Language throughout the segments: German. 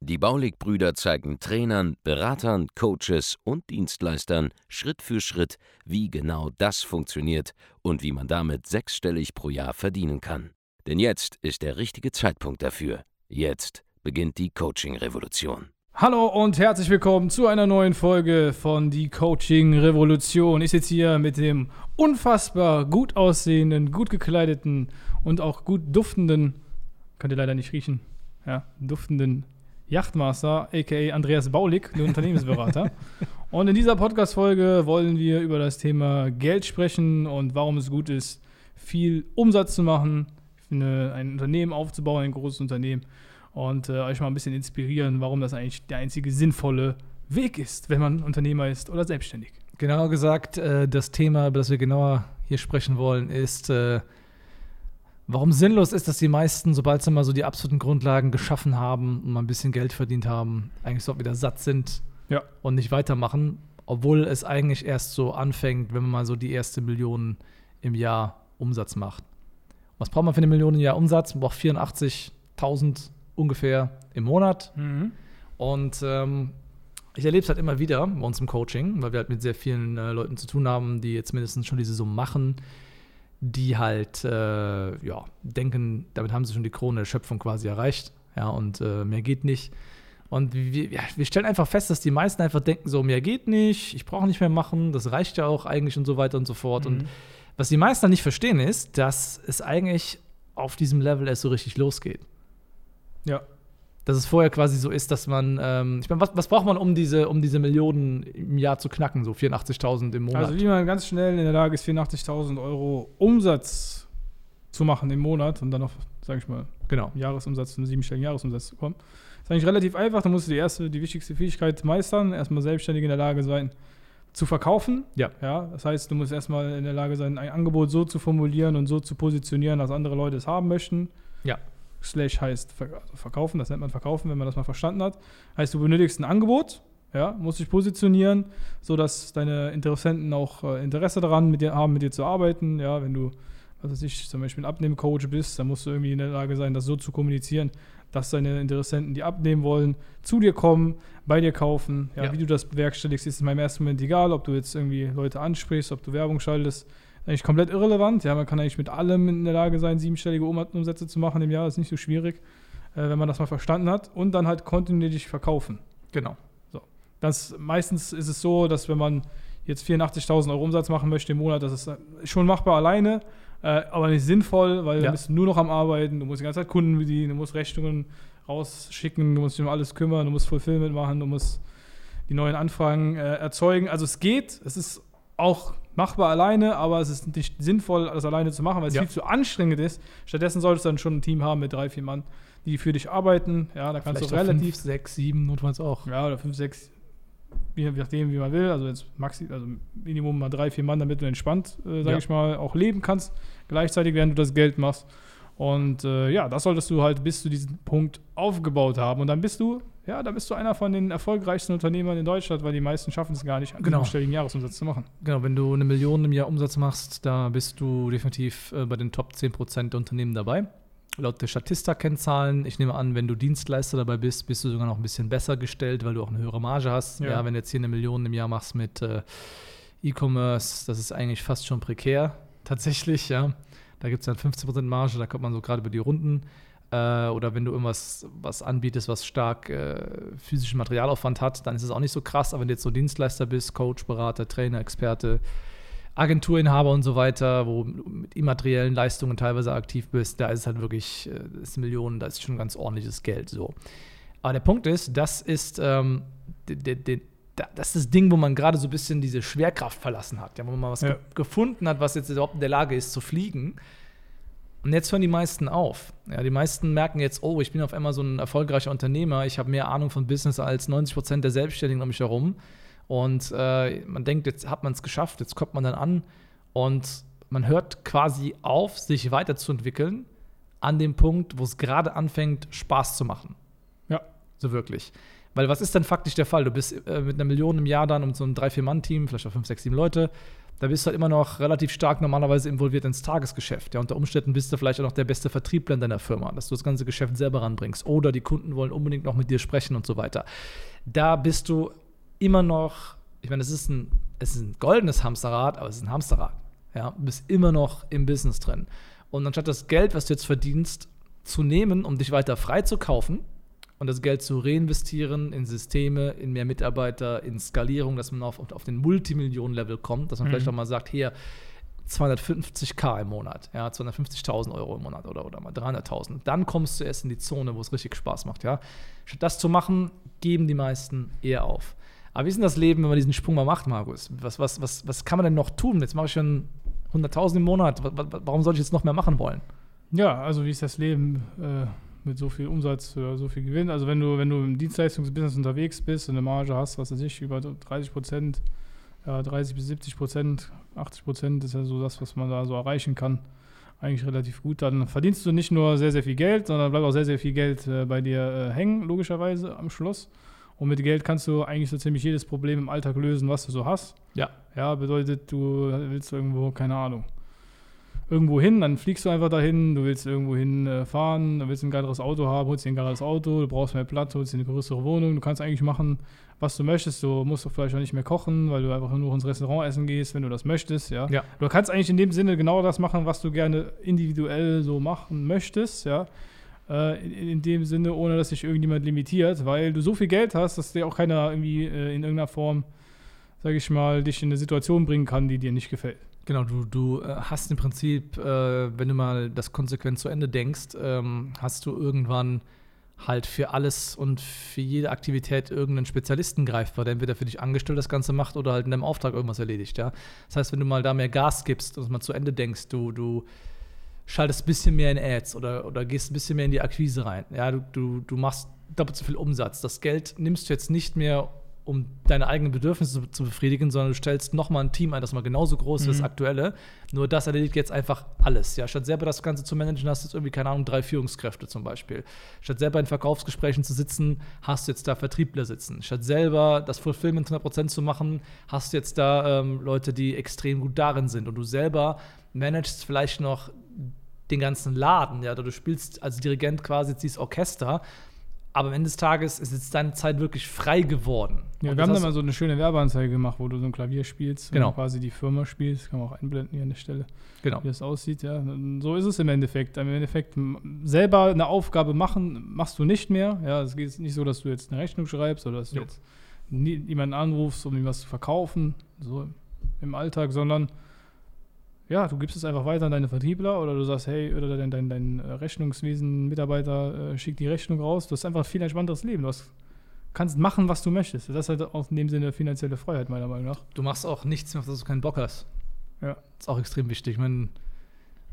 Die Baulig-Brüder zeigen Trainern, Beratern, Coaches und Dienstleistern Schritt für Schritt, wie genau das funktioniert und wie man damit sechsstellig pro Jahr verdienen kann. Denn jetzt ist der richtige Zeitpunkt dafür. Jetzt beginnt die Coaching-Revolution. Hallo und herzlich willkommen zu einer neuen Folge von Die Coaching Revolution. Ich sitze hier mit dem unfassbar gut aussehenden, gut gekleideten und auch gut duftenden, könnt ihr leider nicht riechen, ja, duftenden Yachtmaster, aka Andreas Baulig, der Unternehmensberater. und in dieser Podcast-Folge wollen wir über das Thema Geld sprechen und warum es gut ist, viel Umsatz zu machen, eine, ein Unternehmen aufzubauen, ein großes Unternehmen und äh, euch mal ein bisschen inspirieren, warum das eigentlich der einzige sinnvolle Weg ist, wenn man Unternehmer ist oder selbstständig. Genau gesagt, äh, das Thema, über das wir genauer hier sprechen wollen, ist äh, Warum sinnlos ist, dass die meisten, sobald sie mal so die absoluten Grundlagen geschaffen haben und mal ein bisschen Geld verdient haben, eigentlich so wieder satt sind ja. und nicht weitermachen, obwohl es eigentlich erst so anfängt, wenn man mal so die erste Million im Jahr Umsatz macht. Was braucht man für eine Million im Jahr Umsatz? Man braucht 84.000 ungefähr im Monat. Mhm. Und ähm, ich erlebe es halt immer wieder bei uns im Coaching, weil wir halt mit sehr vielen äh, Leuten zu tun haben, die jetzt mindestens schon diese Summe machen die halt äh, ja, denken, damit haben sie schon die Krone der Schöpfung quasi erreicht. Ja, und äh, mehr geht nicht. Und wir, ja, wir, stellen einfach fest, dass die meisten einfach denken, so, mehr geht nicht, ich brauche nicht mehr machen, das reicht ja auch eigentlich und so weiter und so fort. Mhm. Und was die meisten dann nicht verstehen, ist, dass es eigentlich auf diesem Level erst so richtig losgeht. Ja dass es vorher quasi so ist, dass man, ähm, ich meine, was, was, braucht man, um diese, um diese Millionen im Jahr zu knacken, so 84.000 im Monat? Also wie man ganz schnell in der Lage ist, 84.000 Euro Umsatz zu machen im Monat und dann auf, sage ich mal, genau, Jahresumsatz, einen siebenstelligen Jahresumsatz zu kommen. Ist eigentlich relativ einfach, da musst du die erste, die wichtigste Fähigkeit meistern, erstmal selbstständig in der Lage sein, zu verkaufen. Ja. ja. Das heißt, du musst erstmal in der Lage sein, ein Angebot so zu formulieren und so zu positionieren, dass andere Leute es haben möchten. Ja. Slash heißt verkaufen, das nennt man verkaufen, wenn man das mal verstanden hat. Heißt, du benötigst ein Angebot, ja, musst dich positionieren, sodass deine Interessenten auch äh, Interesse daran mit dir, haben, mit dir zu arbeiten. Ja, wenn du, was weiß ich, zum Beispiel ein Abnehmcoach bist, dann musst du irgendwie in der Lage sein, das so zu kommunizieren, dass deine Interessenten, die abnehmen wollen, zu dir kommen, bei dir kaufen. Ja, ja. Wie du das bewerkstelligst, ist in meinem ersten Moment egal, ob du jetzt irgendwie Leute ansprichst, ob du Werbung schaltest eigentlich komplett irrelevant. Ja, man kann eigentlich mit allem in der Lage sein, siebenstellige Umsätze zu machen im Jahr. Das ist nicht so schwierig, äh, wenn man das mal verstanden hat. Und dann halt kontinuierlich verkaufen. Genau. So. Das, meistens ist es so, dass wenn man jetzt 84.000 Euro Umsatz machen möchte im Monat, das ist schon machbar alleine, äh, aber nicht sinnvoll, weil ja. du bist nur noch am Arbeiten, du musst die ganze Zeit Kunden bedienen, du musst Rechnungen rausschicken, du musst dich um alles kümmern, du musst Fulfillment machen, du musst die neuen Anfragen äh, erzeugen. Also es geht, es ist auch machbar alleine, aber es ist nicht sinnvoll, das alleine zu machen, weil es ja. viel zu anstrengend ist. Stattdessen solltest du dann schon ein Team haben mit drei, vier Mann, die für dich arbeiten. Ja, da kannst Vielleicht du relativ. Fünf, sechs, sieben notfalls auch. Ja, oder fünf, sechs, je nachdem, wie man will. Also jetzt maxi, also Minimum mal drei, vier Mann, damit du entspannt, äh, sag ja. ich mal, auch leben kannst, gleichzeitig, während du das Geld machst. Und äh, ja, das solltest du halt bis zu diesem Punkt aufgebaut haben. Und dann bist du, ja, dann bist du einer von den erfolgreichsten Unternehmern in Deutschland, weil die meisten schaffen es gar nicht, einen genau. stelligen Jahresumsatz zu machen. Genau, wenn du eine Million im Jahr Umsatz machst, da bist du definitiv äh, bei den Top 10% der Unternehmen dabei. Laut der Statista-Kennzahlen, ich nehme an, wenn du Dienstleister dabei bist, bist du sogar noch ein bisschen besser gestellt, weil du auch eine höhere Marge hast. Ja, ja wenn du jetzt hier eine Million im Jahr machst mit äh, E-Commerce, das ist eigentlich fast schon prekär, tatsächlich, ja. Da gibt es dann 15% Marge, da kommt man so gerade über die Runden. Äh, oder wenn du irgendwas was anbietest, was stark äh, physischen Materialaufwand hat, dann ist es auch nicht so krass. Aber wenn du jetzt so Dienstleister bist, Coach, Berater, Trainer, Experte, Agenturinhaber und so weiter, wo du mit immateriellen Leistungen teilweise aktiv bist, da ist es halt wirklich, äh, das ist Millionen, da ist schon ganz ordentliches Geld. So. Aber der Punkt ist, das ist ähm, das ist das Ding, wo man gerade so ein bisschen diese Schwerkraft verlassen hat, ja, wo man mal was ja. ge gefunden hat, was jetzt überhaupt in der Lage ist zu fliegen. Und jetzt hören die meisten auf. Ja, die meisten merken jetzt, oh, ich bin auf einmal so ein erfolgreicher Unternehmer, ich habe mehr Ahnung von Business als 90 Prozent der Selbstständigen um mich herum. Und äh, man denkt, jetzt hat man es geschafft, jetzt kommt man dann an Und man hört quasi auf, sich weiterzuentwickeln an dem Punkt, wo es gerade anfängt, Spaß zu machen. Ja. So wirklich. Weil was ist denn faktisch der Fall? Du bist äh, mit einer Million im Jahr dann um so ein 3-4-Mann-Team, vielleicht auch 5, 6, 7 Leute. Da bist du halt immer noch relativ stark normalerweise involviert ins Tagesgeschäft. Ja, unter Umständen bist du vielleicht auch noch der beste Vertriebler in deiner Firma, dass du das ganze Geschäft selber ranbringst. Oder die Kunden wollen unbedingt noch mit dir sprechen und so weiter. Da bist du immer noch, ich meine, es ist ein, es ist ein goldenes Hamsterrad, aber es ist ein Hamsterrad. Ja, du bist immer noch im Business drin. Und anstatt das Geld, was du jetzt verdienst, zu nehmen, um dich weiter frei zu kaufen, und das Geld zu reinvestieren in Systeme, in mehr Mitarbeiter, in Skalierung, dass man auf, auf den Multimillionen-Level kommt, dass man Mhm. vielleicht auch mal sagt, hier 250k im Monat, ja, 250.000 Euro im Monat oder, oder mal 300.000. Dann kommst du erst in die Zone, wo es richtig Spaß macht, ja. Statt das zu machen, geben die meisten eher auf. Aber wie ist denn das Leben, wenn man diesen Sprung mal macht, Markus? Was, was, was, was kann man denn noch tun? Jetzt mache ich schon 100.000 im Monat. Wa- wa- Warum soll ich jetzt noch mehr machen wollen? Ja, also wie ist das Leben äh, mit so viel Umsatz oder so viel Gewinn? Also wenn du, wenn du im Dienstleistungsbusiness unterwegs bist und eine Marge hast, was weiß ich, über 30 Prozent, ja, 30 bis 70 Prozent, 80 Prozent ist ja so das, was man da so erreichen kann. Eigentlich relativ gut. Dann verdienst du nicht nur sehr, sehr viel Geld, sondern bleibt auch sehr, sehr viel Geld äh, bei dir äh, hängen, logischerweise am Schluss. Und mit Geld kannst du eigentlich so ziemlich jedes Problem im Alltag lösen, was du so hast. Ja. Ja, bedeutet, du willst irgendwo, keine Ahnung, irgendwo hin, dann fliegst du einfach dahin, du willst irgendwo hin äh, fahren, du willst ein geileres Auto haben, holst dir ein geiles Auto, du brauchst mehr Platz, holst dir eine größere Wohnung, du kannst eigentlich machen, was du möchtest, du musst doch vielleicht auch nicht mehr kochen, weil du einfach nur ins Restaurant essen gehst, wenn du das möchtest, ja. Ja. Du kannst eigentlich in dem Sinne genau das machen, was du gerne individuell so machen möchtest, ja. Äh, in, in dem Sinne, ohne dass sich irgendjemand limitiert, weil du so viel Geld hast, dass dir auch keiner irgendwie äh, in irgendeiner Form, sage ich mal, dich in eine Situation bringen kann, die dir nicht gefällt. Genau, du, du äh, hast im Prinzip, äh, wenn du mal das konsequent zu Ende denkst, ähm, hast du irgendwann halt für alles und für jede Aktivität irgendeinen Spezialisten greifbar, der entweder für dich angestellt das Ganze macht oder halt in deinem Auftrag irgendwas erledigt, ja. Das heißt, wenn du mal da mehr Gas gibst und mal zu Ende denkst, du, du schaltest ein bisschen mehr in Ads oder, oder gehst ein bisschen mehr in die Akquise rein, ja, du, du, du machst doppelt so viel Umsatz. Das Geld nimmst du jetzt nicht mehr, um deine eigenen Bedürfnisse zu, zu befriedigen, sondern du stellst nochmal ein Team ein, das mal genauso groß ist wie das Mhm. aktuelle. Nur das erledigt jetzt einfach alles. Ja, statt selber das Ganze zu managen, hast du jetzt irgendwie, keine Ahnung, drei Führungskräfte zum Beispiel. Statt selber in Verkaufsgesprächen zu sitzen, hast du jetzt da Vertriebler sitzen. Statt selber das Fulfillment 100% zu machen, hast du jetzt da ähm, Leute, die extrem gut darin sind. Und du selber managst vielleicht noch den ganzen Laden. Ja, du spielst als Dirigent quasi dieses Orchester. Aber am Ende des Tages ist jetzt deine Zeit wirklich frei geworden. Ja, wir das haben da mal so eine schöne Werbeanzeige gemacht, wo du so ein Klavier spielst Genau. und quasi die Firma spielst. Kann man auch einblenden hier an der Stelle, genau. wie das aussieht. Ja, so ist es im Endeffekt. Im Endeffekt selber eine Aufgabe machen, machst du nicht mehr. Ja, es geht nicht so, dass du jetzt eine Rechnung schreibst oder dass du Jo. jetzt jemanden anrufst, um ihm was zu verkaufen, so im Alltag, sondern ja, du gibst es einfach weiter an deine Vertriebler oder du sagst, hey, oder dein, dein, dein äh, Rechnungswesen-Mitarbeiter äh, schickt die Rechnung raus. Du hast einfach ein viel entspannteres Leben. Du hast, kannst machen, was du möchtest. Das ist halt auch in dem Sinne finanzielle Freiheit, meiner Meinung nach. Du machst auch nichts mehr, auf das du keinen Bock hast. Ja. Das ist auch extrem wichtig. Ich meine,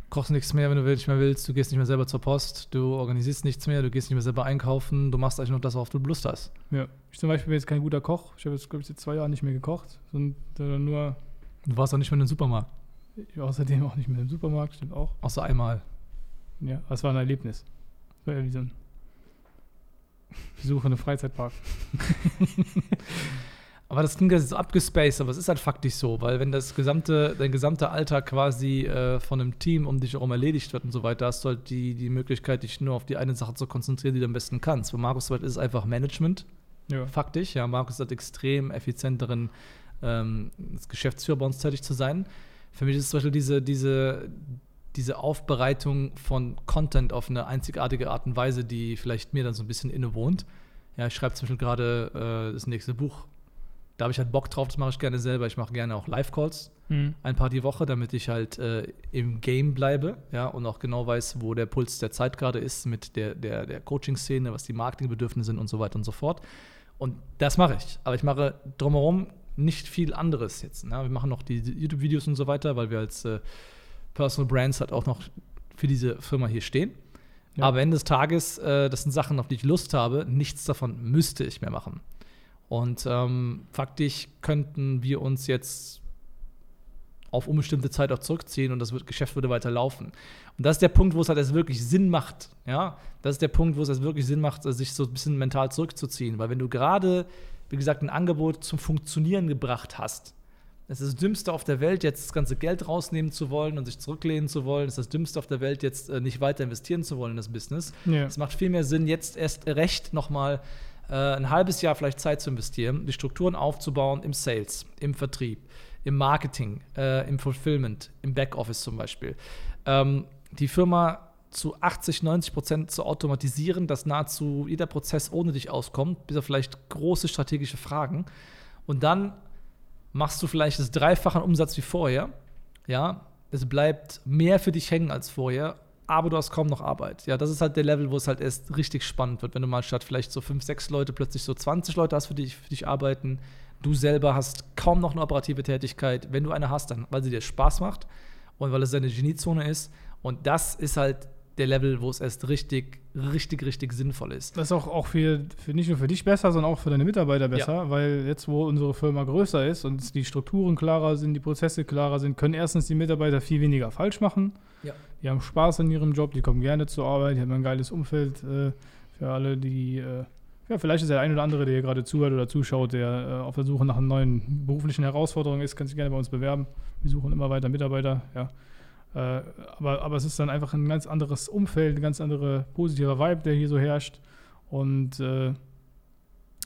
kochst nichts mehr, wenn du nicht mehr willst. Du gehst nicht mehr selber zur Post. Du organisierst nichts mehr. Du gehst nicht mehr selber einkaufen. Du machst eigentlich nur das, worauf du Lust hast. Ja. Ich zum Beispiel bin jetzt kein guter Koch. Ich habe jetzt, glaube ich, seit zwei Jahren nicht mehr gekocht. Und äh, nur Du warst auch nicht mehr in den Supermarkt. Außerdem auch nicht mehr im Supermarkt, stimmt auch. Außer einmal. Ja, das war ein Erlebnis. Das war ja wie so ein Besuch in einem Freizeitpark. Aber das klingt jetzt so abgespaced, aber es ist halt faktisch so, weil wenn das gesamte, dein gesamter Alltag quasi äh, von einem Team um dich herum erledigt wird und so weiter, hast du halt die, die Möglichkeit, dich nur auf die eine Sache zu konzentrieren, die du am besten kannst. Bei Markus ist es einfach Management, Ja. faktisch. Ja, Markus hat extrem effizient darin, ähm, Geschäftsführer bei uns tätig zu sein. Für mich ist es zum Beispiel diese, diese, diese Aufbereitung von Content auf eine einzigartige Art und Weise, die vielleicht mir dann so ein bisschen innewohnt. Ja, ich schreibe zum Beispiel gerade äh, das nächste Buch. Da habe ich halt Bock drauf, das mache ich gerne selber. Ich mache gerne auch Live-Calls, Mhm. ein paar die Woche, damit ich halt äh, im Game bleibe, ja, und auch genau weiß, wo der Puls der Zeit gerade ist mit der, der, der Coaching-Szene, was die Marketingbedürfnisse sind und so weiter und so fort. Und das mache ich. Aber ich mache drumherum nicht viel anderes jetzt. Ne? Wir machen noch die YouTube-Videos und so weiter, weil wir als äh, Personal Brands halt auch noch für diese Firma hier stehen. Ja. Aber Ende des Tages, äh, das sind Sachen, auf die ich Lust habe. Nichts davon müsste ich mehr machen. Und ähm, faktisch könnten wir uns jetzt auf unbestimmte Zeit auch zurückziehen und das Geschäft würde weiter laufen. Und das ist der Punkt, wo es halt erst wirklich Sinn macht. Ja, das ist der Punkt, wo es erst wirklich Sinn macht, sich so ein bisschen mental zurückzuziehen. Weil wenn du gerade, wie gesagt, ein Angebot zum Funktionieren gebracht hast, es ist das Dümmste auf der Welt, jetzt das ganze Geld rausnehmen zu wollen und sich zurücklehnen zu wollen. Es ist das Dümmste auf der Welt, jetzt äh, nicht weiter investieren zu wollen in das Business. Ja. Es macht viel mehr Sinn, jetzt erst recht nochmal äh, ein halbes Jahr vielleicht Zeit zu investieren, die Strukturen aufzubauen im Sales, im Vertrieb, im Marketing, äh, im Fulfillment, im Backoffice zum Beispiel. Ähm, die Firma zu 80, 90 Prozent zu automatisieren, dass nahezu jeder Prozess ohne dich auskommt, bis auf vielleicht große strategische Fragen. Und dann machst du vielleicht das Dreifache Umsatz wie vorher. Ja, es bleibt mehr für dich hängen als vorher, aber du hast kaum noch Arbeit. Ja, das ist halt der Level, wo es halt erst richtig spannend wird, wenn du mal statt vielleicht so fünf, sechs Leute plötzlich so 20 Leute hast, für dich, für dich arbeiten. Du selber hast kaum noch eine operative Tätigkeit. Wenn du eine hast, dann weil sie dir Spaß macht und weil es deine Geniezone ist. Und das ist halt der Level, wo es erst richtig, richtig, richtig sinnvoll ist. Das ist auch, auch für, für nicht nur für dich besser, sondern auch für deine Mitarbeiter besser, ja. weil jetzt, wo unsere Firma größer ist und die Strukturen klarer sind, die Prozesse klarer sind, können erstens die Mitarbeiter viel weniger falsch machen. Ja. Die haben Spaß an ihrem Job, die kommen gerne zur Arbeit, die haben ein geiles Umfeld äh, für alle, die äh, ja, vielleicht ist der ein oder andere, der hier gerade zuhört oder zuschaut, der äh, auf der Suche nach einer neuen beruflichen Herausforderung ist, kann sich gerne bei uns bewerben. Wir suchen immer weiter Mitarbeiter, ja. Äh, aber, aber es ist dann einfach ein ganz anderes Umfeld, ein ganz anderer positiver Vibe, der hier so herrscht. Und äh,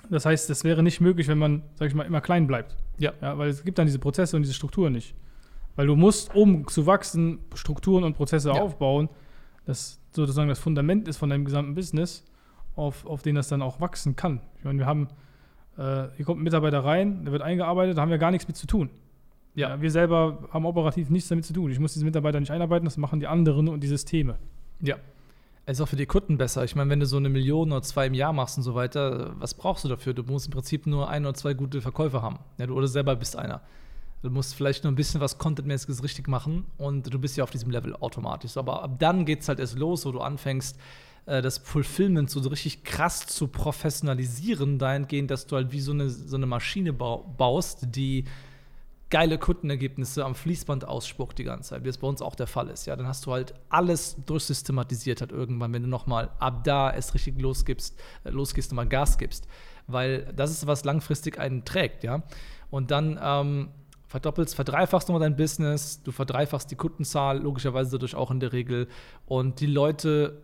das heißt, das wäre nicht möglich, wenn man, sag ich mal, immer klein bleibt. Ja. ja. Weil es gibt dann diese Prozesse und diese Strukturen nicht. Weil du musst, um zu wachsen, Strukturen und Prozesse ja. aufbauen, das sozusagen das Fundament ist von deinem gesamten Business, auf, auf den das dann auch wachsen kann. Ich meine, wir haben, äh, hier kommt ein Mitarbeiter rein, der wird eingearbeitet, da haben wir gar nichts mit zu tun. Ja. ja. wir selber haben operativ nichts damit zu tun. Ich muss diese Mitarbeiter nicht einarbeiten, das machen die anderen und die Systeme. Ja. Es ist auch für die Kunden besser. Ich meine, wenn du so eine Million oder zwei im Jahr machst und so weiter, was brauchst du dafür? Du musst im Prinzip nur ein oder zwei gute Verkäufer haben. Ja, du oder selber bist einer. Du musst vielleicht nur ein bisschen was Contentmäßiges richtig machen und du bist ja auf diesem Level automatisch. Aber ab dann geht es halt erst los, wo du anfängst, äh, das Fulfillment so richtig krass zu professionalisieren, dahingehend, dass du halt wie so eine, so eine Maschine baust, die geile Kundenergebnisse am Fließband ausspuckt die ganze Zeit, wie es bei uns auch der Fall ist. Ja, dann hast du halt alles durchsystematisiert hat irgendwann, wenn du nochmal ab da es richtig losgibst, äh, losgehst, nochmal Gas gibst. Weil das ist, was langfristig einen trägt, ja. Und dann ähm, verdoppelst, verdreifachst nochmal dein Business, du verdreifachst die Kundenzahl, logischerweise dadurch auch in der Regel. Und die Leute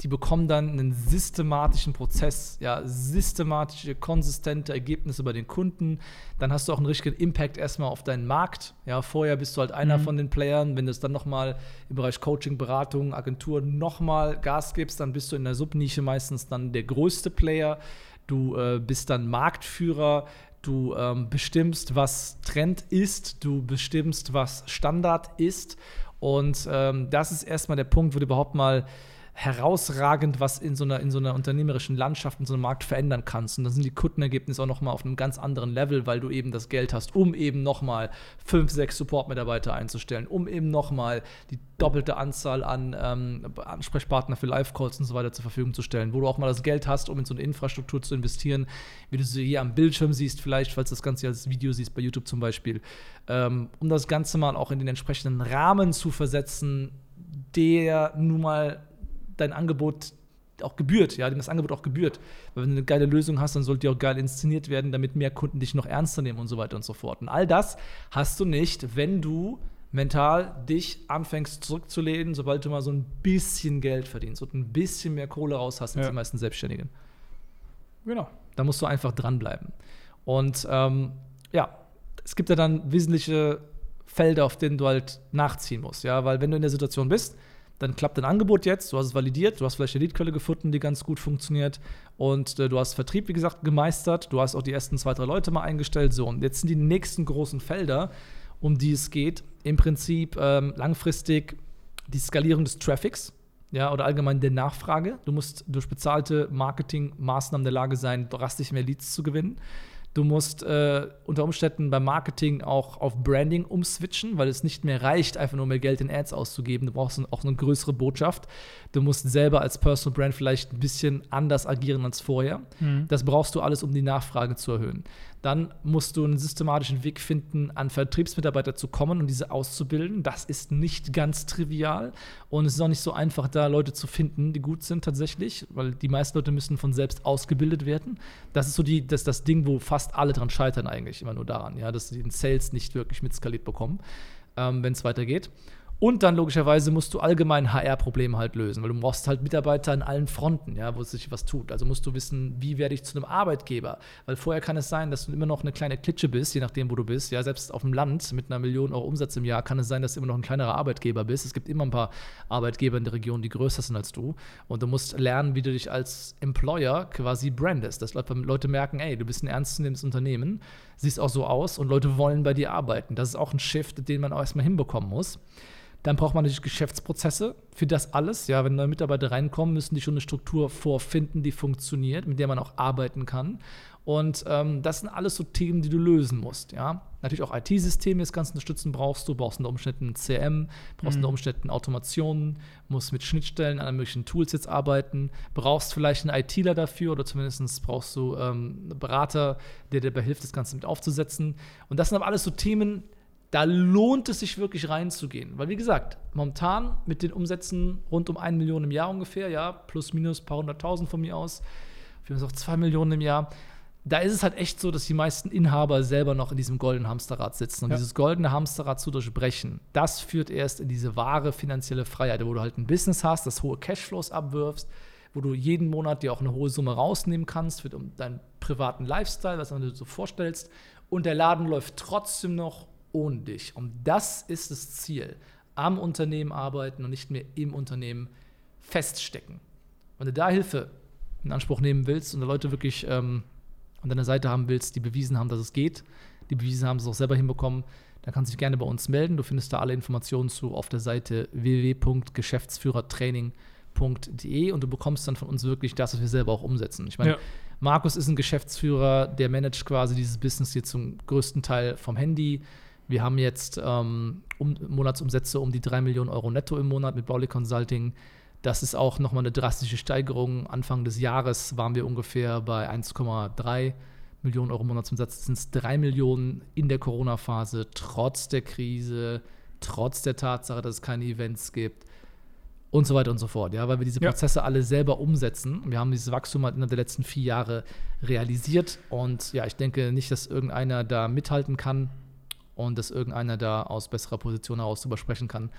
die bekommen dann einen systematischen Prozess, ja, systematische, konsistente Ergebnisse bei den Kunden. Dann hast du auch einen richtigen Impact erstmal auf deinen Markt. Ja, vorher bist du halt einer mhm. von den Playern. Wenn du es dann nochmal im Bereich Coaching, Beratung, Agentur nochmal Gas gibst, dann bist du in der Subnische meistens dann der größte Player. Du äh, bist dann Marktführer. Du ähm, bestimmst, was Trend ist. Du bestimmst, was Standard ist. Und ähm, das ist erstmal der Punkt, wo du überhaupt mal herausragend was in so, einer, in so einer unternehmerischen Landschaft, in so einem Markt verändern kannst. Und dann sind die Kundenergebnisse auch nochmal auf einem ganz anderen Level, weil du eben das Geld hast, um eben nochmal fünf, sechs Support-Mitarbeiter einzustellen, um eben nochmal die doppelte Anzahl an ähm, Ansprechpartner für Live-Calls und so weiter zur Verfügung zu stellen, wo du auch mal das Geld hast, um in so eine Infrastruktur zu investieren, wie du sie hier am Bildschirm siehst, vielleicht, falls du das Ganze als Video siehst, bei YouTube zum Beispiel, ähm, um das Ganze mal auch in den entsprechenden Rahmen zu versetzen, der nun mal dein Angebot auch gebührt, ja, dem das Angebot auch gebührt. Weil wenn du eine geile Lösung hast, dann sollte die auch geil inszeniert werden, damit mehr Kunden dich noch ernster nehmen und so weiter und so fort. Und all das hast du nicht, wenn du mental dich anfängst zurückzulehnen, sobald du mal so ein bisschen Geld verdienst und ein bisschen mehr Kohle raus hast als ja. die meisten Selbstständigen. Genau. Da musst du einfach dranbleiben. Und ähm, ja, es gibt ja dann wesentliche Felder, auf denen du halt nachziehen musst, ja, weil wenn du in der Situation bist, dann klappt dein Angebot jetzt, du hast es validiert, du hast vielleicht eine Leadquelle gefunden, die ganz gut funktioniert und äh, du hast Vertrieb, wie gesagt, gemeistert, du hast auch die ersten zwei, drei Leute mal eingestellt, so und jetzt sind die nächsten großen Felder, um die es geht, im Prinzip ähm, langfristig die Skalierung des Traffics, ja, oder allgemein der Nachfrage. Du musst durch bezahlte Marketingmaßnahmen in der Lage sein, drastisch mehr Leads zu gewinnen. Du musst äh, unter Umständen beim Marketing auch auf Branding umswitchen, weil es nicht mehr reicht, einfach nur mehr Geld in Ads auszugeben. Du brauchst auch eine größere Botschaft. Du musst selber als Personal Brand vielleicht ein bisschen anders agieren als vorher. Mhm. Das brauchst du alles, um die Nachfrage zu erhöhen dann musst du einen systematischen Weg finden, an Vertriebsmitarbeiter zu kommen und diese auszubilden. Das ist nicht ganz trivial und es ist auch nicht so einfach, da Leute zu finden, die gut sind tatsächlich, weil die meisten Leute müssen von selbst ausgebildet werden. Das ist so die, das, das Ding, wo fast alle dran scheitern eigentlich, immer nur daran, ja, dass sie den Sales nicht wirklich mitskaliert bekommen, ähm, wenn es weitergeht. Und dann logischerweise musst du allgemein HR-Probleme halt lösen, weil du brauchst halt Mitarbeiter an allen Fronten, ja, wo sich was tut. Also musst du wissen, wie werde ich zu einem Arbeitgeber? Weil vorher kann es sein, dass du immer noch eine kleine Klitsche bist, je nachdem, wo du bist. Ja, selbst auf dem Land mit einer Million Euro Umsatz im Jahr kann es sein, dass du immer noch ein kleinerer Arbeitgeber bist. Es gibt immer ein paar Arbeitgeber in der Region, die größer sind als du. Und du musst lernen, wie du dich als Employer quasi brandest. Dass Leute merken, ey, du bist ein ernstzunehmendes Unternehmen, siehst auch so aus und Leute wollen bei dir arbeiten. Das ist auch ein Shift, den man auch erstmal hinbekommen muss. Dann braucht man natürlich Geschäftsprozesse für das alles. Ja, wenn neue Mitarbeiter reinkommen, müssen die schon eine Struktur vorfinden, die funktioniert, mit der man auch arbeiten kann. Und ähm, das sind alles so Themen, die du lösen musst. Ja? Natürlich auch IT-Systeme, das Ganze unterstützen brauchst du. Brauchst unter Umständen CM, brauchst mhm. unter Umständen Automationen, musst mit Schnittstellen an möglichen Tools jetzt arbeiten, brauchst vielleicht einen ITler dafür oder zumindest brauchst du ähm, einen Berater, der dir dabei hilft, das Ganze mit aufzusetzen. Und das sind aber alles so Themen, da lohnt es sich wirklich reinzugehen. Weil, wie gesagt, momentan mit den Umsätzen rund um 1 Million im Jahr ungefähr, ja, plus minus ein paar hunderttausend von mir aus, für uns auch 2 Millionen im Jahr, da ist es halt echt so, dass die meisten Inhaber selber noch in diesem goldenen Hamsterrad sitzen. Und ja. dieses goldene Hamsterrad zu durchbrechen, das führt erst in diese wahre finanzielle Freiheit, wo du halt ein Business hast, das hohe Cashflows abwirfst, wo du jeden Monat dir auch eine hohe Summe rausnehmen kannst für deinen privaten Lifestyle, was du dir so vorstellst. Und der Laden läuft trotzdem noch ohne dich. Und das ist das Ziel. Am Unternehmen arbeiten und nicht mehr im Unternehmen feststecken. Wenn du da Hilfe in Anspruch nehmen willst und Leute wirklich ähm, an deiner Seite haben willst, die bewiesen haben, dass es geht, die bewiesen haben, dass es auch selber hinbekommen, dann kannst du dich gerne bei uns melden. Du findest da alle Informationen zu auf der Seite www.geschäftsführertraining.de und du bekommst dann von uns wirklich das, was wir selber auch umsetzen. Ich meine, ja. Markus ist ein Geschäftsführer, der managt quasi dieses Business hier zum größten Teil vom Handy. Wir haben jetzt ähm, um, Monatsumsätze um die 3 Millionen Euro netto im Monat mit Bauli Consulting. Das ist auch nochmal eine drastische Steigerung. Anfang des Jahres waren wir ungefähr bei 1,3 Millionen Euro Monatsumsatz. Das sind 3 Millionen in der Corona-Phase, trotz der Krise, trotz der Tatsache, dass es keine Events gibt und so weiter und so fort. Ja, weil wir diese Prozesse ja. alle selber umsetzen. Wir haben dieses Wachstum halt innerhalb der letzten vier Jahre realisiert. Und ja, ich denke nicht, dass irgendeiner da mithalten kann und dass irgendeiner da aus besserer Position heraus drüber sprechen kann,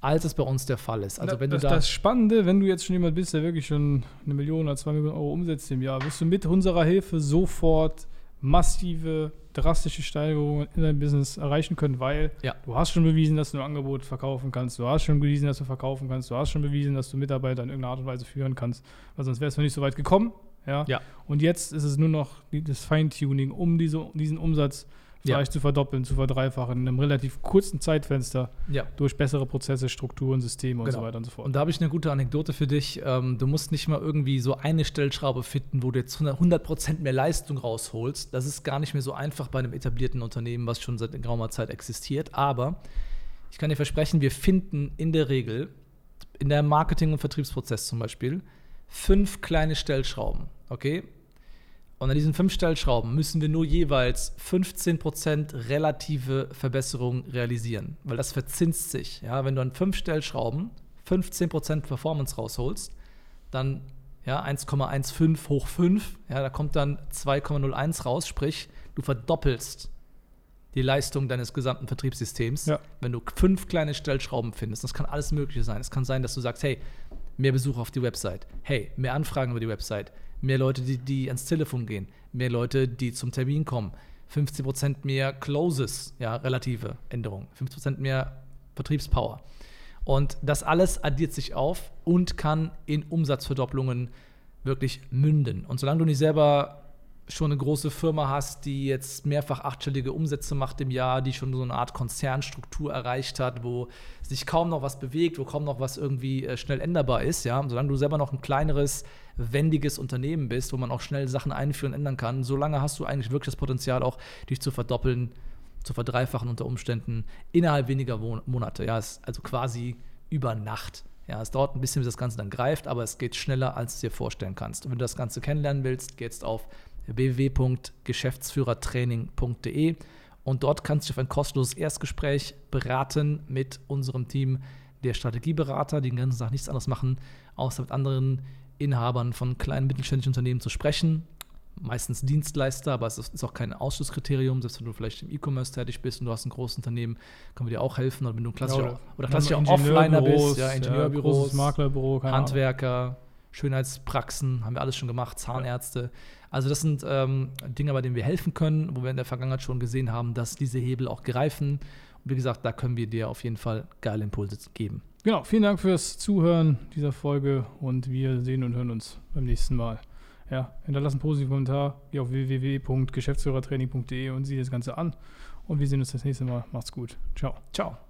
als es bei uns der Fall ist. Also wenn das, du da das Spannende, wenn du jetzt schon jemand bist, der wirklich schon eine Million oder zwei Millionen Euro umsetzt im Jahr, wirst du mit unserer Hilfe sofort massive, drastische Steigerungen in deinem Business erreichen können, weil ja. du hast schon bewiesen, dass du ein Angebot verkaufen kannst, du hast schon bewiesen, dass du verkaufen kannst, du hast schon bewiesen, dass du Mitarbeiter in irgendeiner Art und Weise führen kannst, weil sonst wärst du nicht so weit gekommen. Ja? ja. Und jetzt ist es nur noch das Feintuning, um diese, diesen Umsatz vielleicht ja. zu verdoppeln, zu verdreifachen in einem relativ kurzen Zeitfenster ja. durch bessere Prozesse, Strukturen, Systeme und genau. so weiter und so fort. Und da habe ich eine gute Anekdote für dich. Ähm, du musst nicht mal irgendwie so eine Stellschraube finden, wo du jetzt 100% mehr Leistung rausholst. Das ist gar nicht mehr so einfach bei einem etablierten Unternehmen, was schon seit geraumer Zeit existiert. Aber ich kann dir versprechen, wir finden in der Regel in der Marketing- und Vertriebsprozess zum Beispiel fünf kleine Stellschrauben. Okay, und an diesen fünf Stellschrauben müssen wir nur jeweils 15% relative Verbesserung realisieren, weil das verzinst sich. Ja? Wenn du an fünf Stellschrauben 15% Performance rausholst, dann ja, 1,15 hoch 5, ja, da kommt dann 2,01 raus, sprich, du verdoppelst die Leistung deines gesamten Vertriebssystems, ja. wenn du fünf kleine Stellschrauben findest. Das kann alles Mögliche sein. Es kann sein, dass du sagst, hey, mehr Besucher auf die Website, hey, mehr Anfragen über die Website, mehr Leute, die, die ans Telefon gehen, mehr Leute, die zum Termin kommen, 50% mehr Closes, ja, relative Änderungen, 50% mehr Vertriebspower. Und das alles addiert sich auf und kann in Umsatzverdopplungen wirklich münden. Und solange du nicht selber schon eine große Firma hast, die jetzt mehrfach achtstellige Umsätze macht im Jahr, die schon so eine Art Konzernstruktur erreicht hat, wo sich kaum noch was bewegt, wo kaum noch was irgendwie äh, schnell änderbar ist, ja, solange du selber noch ein kleineres, wendiges Unternehmen bist, wo man auch schnell Sachen einführen und ändern kann, solange hast du eigentlich wirklich das Potenzial auch, dich zu verdoppeln, zu verdreifachen unter Umständen innerhalb weniger Monate, ja, also quasi über Nacht. Ja, es dauert ein bisschen, bis das Ganze dann greift, aber es geht schneller, als du dir vorstellen kannst. Und wenn du das Ganze kennenlernen willst, gehst auf www.geschäftsführertraining.de und dort kannst du dich auf ein kostenloses Erstgespräch beraten mit unserem Team der Strategieberater, die den ganzen Tag nichts anderes machen, außer mit anderen Inhabern von kleinen mittelständischen Unternehmen zu sprechen. Meistens Dienstleister, aber es ist auch kein Ausschlusskriterium. Selbst wenn du vielleicht im E-Commerce tätig bist und du hast ein großes Unternehmen, können wir dir auch helfen. Oder wenn du ein klassischer, ja, oder klassischer Offliner bist, ja, Ingenieurbüros, ja, Maklerbüro, Handwerker. Schönheitspraxen, haben wir alles schon gemacht, Zahnärzte. Also das sind ähm, Dinge, bei denen wir helfen können, wo wir in der Vergangenheit schon gesehen haben, dass diese Hebel auch greifen. Und wie gesagt, da können wir dir auf jeden Fall geile Impulse geben. Genau, vielen Dank fürs Zuhören dieser Folge und wir sehen und hören uns beim nächsten Mal. Ja, hinterlass einen positiven Kommentar, geh auf www.geschäftsführertraining.de und sieh das Ganze an. Und wir sehen uns das nächste Mal. Macht's gut. Ciao. Ciao.